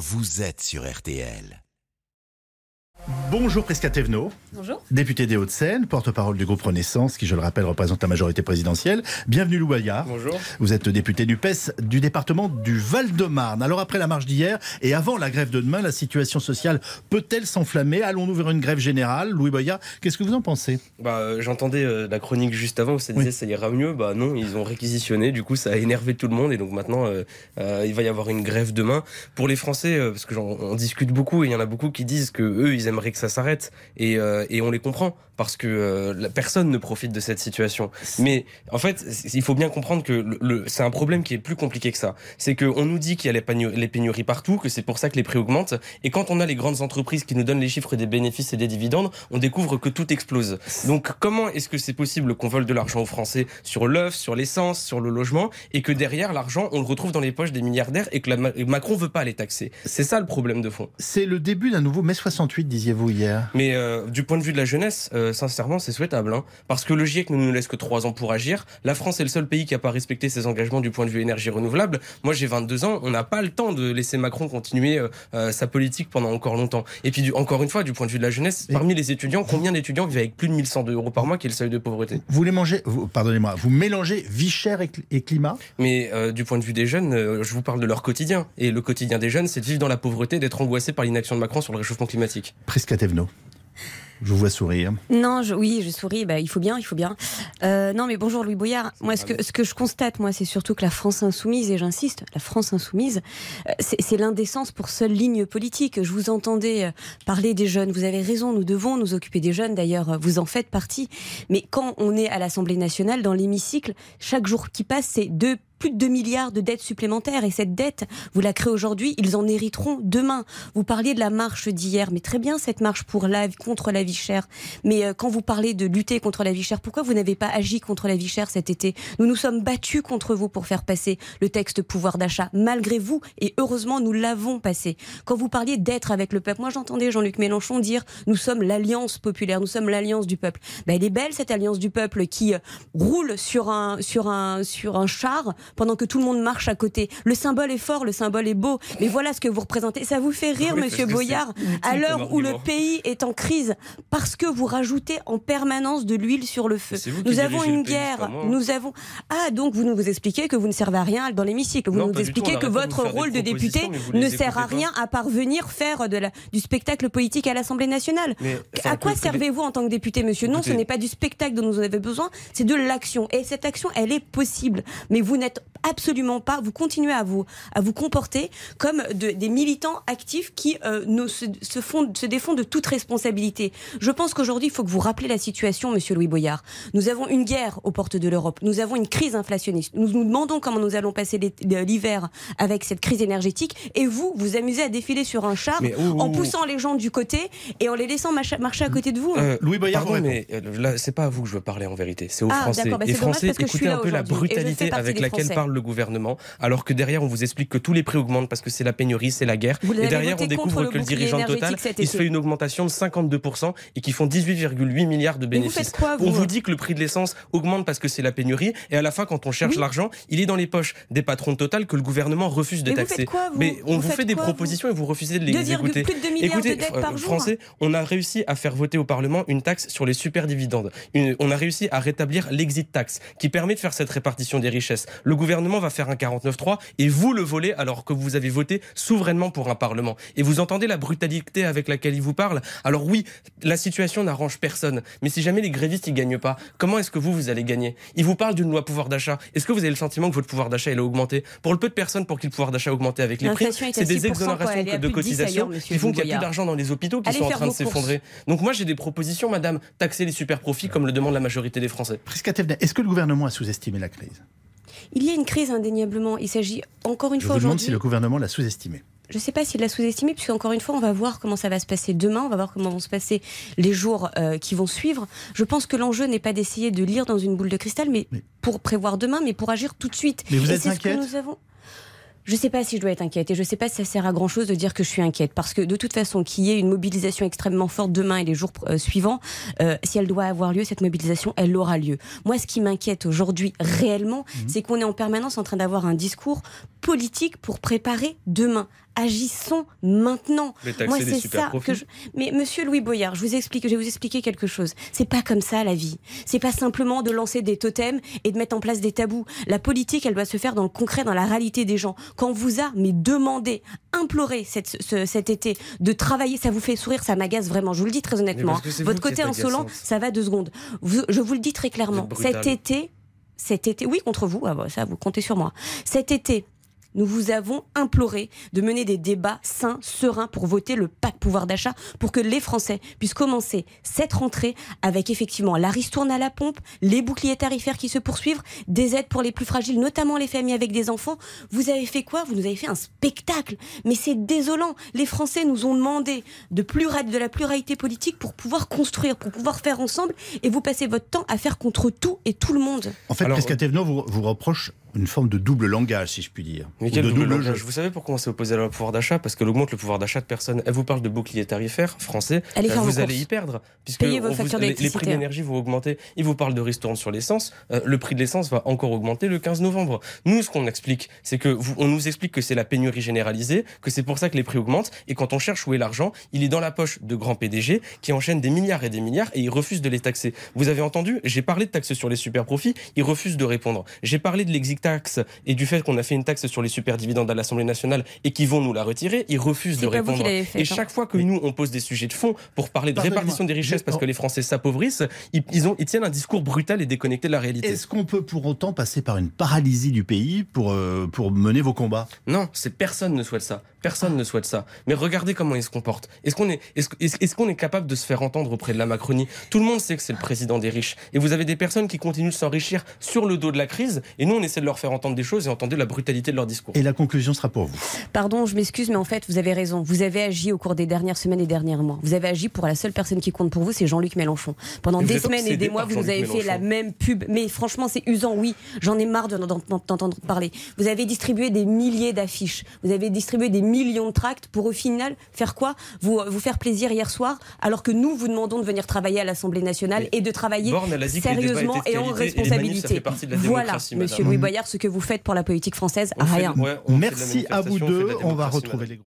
vous êtes sur RTL. Bonjour Prisca Thévenot. Bonjour. Député des Hauts-de-Seine, porte-parole du groupe Renaissance, qui, je le rappelle, représente la majorité présidentielle. Bienvenue Lou Bayard. Bonjour. Vous êtes député du PES du département du Val-de-Marne. Alors après la marche d'hier et avant la grève de demain, la situation sociale peut-elle s'enflammer? Allons-nous vers une grève générale? Louis Boyard, qu'est-ce que vous en pensez? Bah, euh, J'entendais euh, la chronique juste avant où ça disait Oui. ça ira mieux. Bah non, ils ont réquisitionné, du coup ça a énervé tout le monde et donc maintenant euh, euh, il va y avoir une grève demain. Pour les Français, euh, parce que j'en- on discute beaucoup et il y en a beaucoup qui disent que eux ils aimeraient que ça s'arrête. Et, euh, et on les comprend parce que euh, la personne ne profite de cette situation. Mais en fait, il faut bien comprendre que le, le- c'est un problème qui est plus compliqué que ça. C'est qu'on nous dit qu'il y a les, pénu- les pénuries partout, que c'est pour ça que les prix augmentent. Et quand on a les grandes entreprises qui nous donnent les chiffres des bénéfices et des dividendes, on découvre que tout explose. Donc comment est-ce que c'est possible qu'on vole de l'argent aux Français sur l'œuf, sur l'essence, sur le logement, et que derrière l'argent, on le retrouve dans les poches des milliardaires et que la Ma- Macron veut pas les taxer? C'est ça le problème de fond. C'est le début d'un nouveau mai 68, disiez-vous hier. Mais euh, du point de vue de la jeunesse, euh, sincèrement, c'est souhaitable. hein. parce que le GIEC ne nous laisse que trois ans pour agir. La France est le seul pays qui n'a pas respecté ses engagements du point de vue énergie renouvelable. Moi, j'ai 22 ans. On n'a pas le temps de laisser Macron continuer euh, euh, sa politique pendant encore longtemps. Et puis, du- encore une fois, du point de vue de la jeunesse, parmi les étudiants, combien d'étudiants vivent avec plus de 1100 euros par mois, qui est le seuil de pauvreté? Vous les mangez, pardonnez-moi, vous mélangez vie chère et, cl- et climat? Mais euh, du point de vue des jeunes, euh, je vous parle de leur quotidien. Et le quotidien des jeunes, c'est de vivre dans la pauvreté, d'être angoissé par l'inaction de Macron sur le réchauffement climatique. Prisca Thévenot. Je vous vois sourire. Non, je, oui, je souris. Bah, il faut bien, il faut bien. Euh, non, mais bonjour Louis Boyard. Moi, ce que, ce que je constate, moi, c'est surtout que la France insoumise, et j'insiste, la France insoumise, euh, c'est c'est l'indécence pour seule ligne politique. Je vous entendais euh, parler des jeunes. Vous avez raison, nous devons nous occuper des jeunes. D'ailleurs, euh, vous en faites partie. Mais quand on est à l'Assemblée nationale, dans l'hémicycle, chaque jour qui passe, c'est deux plus de 2 milliards de dettes supplémentaires et cette dette, vous la créez aujourd'hui, ils en hériteront demain. Vous parliez de la marche d'hier, mais très bien cette marche pour la, contre la vie chère. Mais euh, quand vous parlez de lutter contre la vie chère, pourquoi vous n'avez pas agi contre la vie chère cet été? Nous nous sommes battus contre vous pour faire passer le texte pouvoir d'achat, malgré vous, et heureusement nous l'avons passé. Quand vous parliez d'être avec le peuple, moi j'entendais Jean-Luc Mélenchon dire nous sommes l'alliance populaire, nous sommes l'alliance du peuple. Ben, elle est belle cette alliance du peuple qui euh, roule sur sur un char pendant que tout le monde marche à côté. Le symbole est fort, le symbole est beau, mais voilà ce que vous représentez. Ça vous fait rire, Oui, monsieur Boyard, à l'heure où le pays est en crise, parce que vous rajoutez en permanence de l'huile sur le feu. Nous avons une pays, guerre, nous avons... Ah, donc vous nous vous expliquez que vous ne servez à rien dans l'hémicycle. Vous Non, nous expliquez que votre rôle de député ne sert à pas. rien à parvenir faire de la, du spectacle politique à l'Assemblée nationale. Mais À quoi servez-vous en tant que député, monsieur Non, ce n'est pas du spectacle dont nous avons besoin, c'est de l'action. Et cette action, elle est possible. Mais vous n'êtes absolument pas, vous continuez à vous, à vous comporter comme de- des militants actifs qui euh, ne se, se font, se défont de toute responsabilité. Je pense qu'aujourd'hui, il faut que vous rappelez la situation, monsieur Louis Boyard. Nous avons une guerre aux portes de l'Europe. Nous avons une crise inflationniste. Nous nous demandons comment nous allons passer l'hiver avec cette crise énergétique. Et vous, vous amusez à défiler sur un char Mais, ouh, en ouh, poussant les gens du côté et en les laissant marcher, à côté de vous. Euh, Louis Boyard Pardon, mais euh, là, c'est pas à vous que je veux parler en vérité, c'est aux Ah, Français. bah, les Français, parce que je suis écoutez là un peu la brutalité avec laquelle. Parle le gouvernement, alors que derrière on vous explique que tous les prix augmentent parce que c'est la pénurie, c'est la guerre. Vous et derrière on découvre le que le dirigeant de Total, il se fait une augmentation de 52% et qui font 18,8 milliards de vous bénéfices. faites quoi, vous on vous dit que le prix de l'essence augmente parce que c'est la pénurie et à la fin quand on cherche Oui. l'argent, il est dans les poches des patrons de Total que le gouvernement refuse de taxer. quoi, mais on Vous fait des quoi, propositions et vous refusez de les 2, écouter. plus de 2 milliards Écoutez, de euh, par jour. Français, on a réussi à faire voter au Parlement une taxe sur les super dividendes. Une- on a réussi à rétablir l'exit tax, qui permet de faire cette répartition des richesses. Le gouvernement va faire un 49-3 et vous le volez alors que vous avez voté souverainement pour un Parlement. Et vous entendez la brutalité avec laquelle il vous parle. Alors oui, la situation n'arrange personne. Mais si jamais les grévistes ils gagnent pas, comment est-ce que vous vous allez gagner? Il vous parle d'une loi pouvoir d'achat. Est-ce que vous avez le sentiment que votre pouvoir d'achat il a augmenté? Pour le peu de personnes pour qui le pouvoir d'achat a augmenté avec les prix, c'est des 6%, quoi. exonérations de plus de 10 cotisations qui font qu'il n'y a plus d'argent dans les hôpitaux qui Allez sont en train de s'effondrer. Donc moi j'ai des propositions, madame, taxer les super profits comme le demande la majorité des Français. Prisca est-ce que le gouvernement a sous-estimé la crise? Il y a une crise indéniablement. Il s'agit encore une Je fois vous demande aujourd'hui. si le gouvernement l'a sous-estimé. Je ne sais pas s'il l'a sous-estimé, puisque encore une fois, on va voir comment ça va se passer demain, on va voir comment vont se passer les jours euh, qui vont suivre. Je pense que l'enjeu n'est pas d'essayer de lire dans une boule de cristal, mais, Mais- pour prévoir demain, mais pour agir tout de suite. Mais vous Et êtes c'est ce que inquiète nous avons. Je ne sais pas si je dois être inquiète et je ne sais pas si ça sert à grand chose de dire que je suis inquiète parce que de toute façon, qu'il y ait une mobilisation extrêmement forte demain et les jours euh, suivants, euh, si elle doit avoir lieu, cette mobilisation, elle aura lieu. Moi, ce qui m'inquiète aujourd'hui réellement, Mhm. c'est qu'on est en permanence en train d'avoir un discours politique pour préparer demain. Agissons maintenant. Moi, c'est ça profits. que je. Mais Monsieur Louis Boyard, je vous explique, je vais vous expliquer quelque chose. C'est pas comme ça la vie. C'est pas simplement de lancer des totems et de mettre en place des tabous. La politique, elle doit se faire dans le concret, dans la réalité des gens. Quand on vous a mais demandé, imploré cette- ce- cet été de travailler, ça vous fait sourire, ça m'agace vraiment. Je vous le dis très honnêtement. c'est Votre côté insolent, ça va deux secondes. Vous- je vous le dis très clairement. Cet été, cet été, oui contre vous, ah bah, ça vous comptez sur moi. Cet été, nous vous avons imploré de mener des débats sains, sereins pour voter le pacte pouvoir d'achat pour que les Français puissent commencer cette rentrée avec effectivement la ristourne à la pompe, les boucliers tarifaires qui se poursuivent, des aides pour les plus fragiles, notamment les familles avec des enfants. Vous avez fait quoi? Vous nous avez fait un spectacle. Mais c'est désolant. Les Français nous ont demandé de, plura- de la pluralité politique pour pouvoir construire, pour pouvoir faire ensemble et vous passez votre temps à faire contre tout et tout le monde. En fait, Alors, Prisca Thévenot vous, vous reproche une forme de double langage, si je puis dire. Mais quel de double double langage jeu. Vous savez pourquoi on s'est opposé à la loi pouvoir d'achat Parce qu'elle augmente le pouvoir d'achat de personnes. Elle vous parle de bouclier tarifaire français. Allez euh, vous vos allez courses. y perdre. Puisque Payez vos vous- factures les, les prix de l'énergie vont augmenter. Il vous parle de ristourne sur l'essence. Euh, le prix de l'essence va encore augmenter le 15 novembre. Nous, ce qu'on explique, c'est que vous- on nous explique que c'est la pénurie généralisée, que c'est pour ça que les prix augmentent. Et quand on cherche où est l'argent, il est dans la poche de grands PDG qui enchaînent des milliards et des milliards et ils refusent de les taxer. Vous avez entendu J'ai parlé de taxes sur les super profits. Ils refusent de répondre. J'ai parlé de l'exit tax et du fait qu'on a fait une taxe sur les super dividendes à l'Assemblée nationale et qu'ils vont nous la retirer. Ils refusent de répondre. fait, Et hein. chaque fois que nous on pose des sujets de fond pour parler de répartition des richesses parce que les Français s'appauvrissent, ils, ils ont, ils tiennent un discours brutal et déconnecté de la réalité. Est-ce qu'on peut pour autant passer par une paralysie du pays pour, euh, pour mener vos combats? Non, c'est personne ne souhaite ça. Personne ne souhaite ça. Mais regardez comment il se comporte. Est-ce qu'on est, est-ce, est-ce- est-ce qu'on est capable de se faire entendre auprès de la Macronie? Tout le monde sait que c'est le président des riches. Et vous avez des personnes qui continuent de s'enrichir sur le dos de la crise. Et nous, on essaie de leur faire entendre des choses et entendre la brutalité de leur discours. Et la conclusion sera pour vous. Pardon, je m'excuse, mais en fait, vous avez raison. Vous avez agi au cours des dernières semaines et derniers mois. Vous avez agi pour la seule personne qui compte pour vous, c'est Jean-Luc Mélenchon. Pendant des semaines et des mois, vous nous avez fait la même pub. Mais franchement, c'est usant, oui. J'en ai marre de- d'en- d'entendre parler. Vous avez distribué des milliers d'affiches. Vous avez distribué des millions de tracts pour au final faire quoi? Vous, vous faire plaisir hier soir, alors que nous vous demandons de venir travailler à l'Assemblée nationale Mais et de travailler elle a dit sérieusement et en qualité et les manifs, ça responsabilité. voilà, Monsieur. Louis Boyard, ce que vous faites pour la politique française, On fait- rien. fait Merci à vous deux. On va retrouver madame. les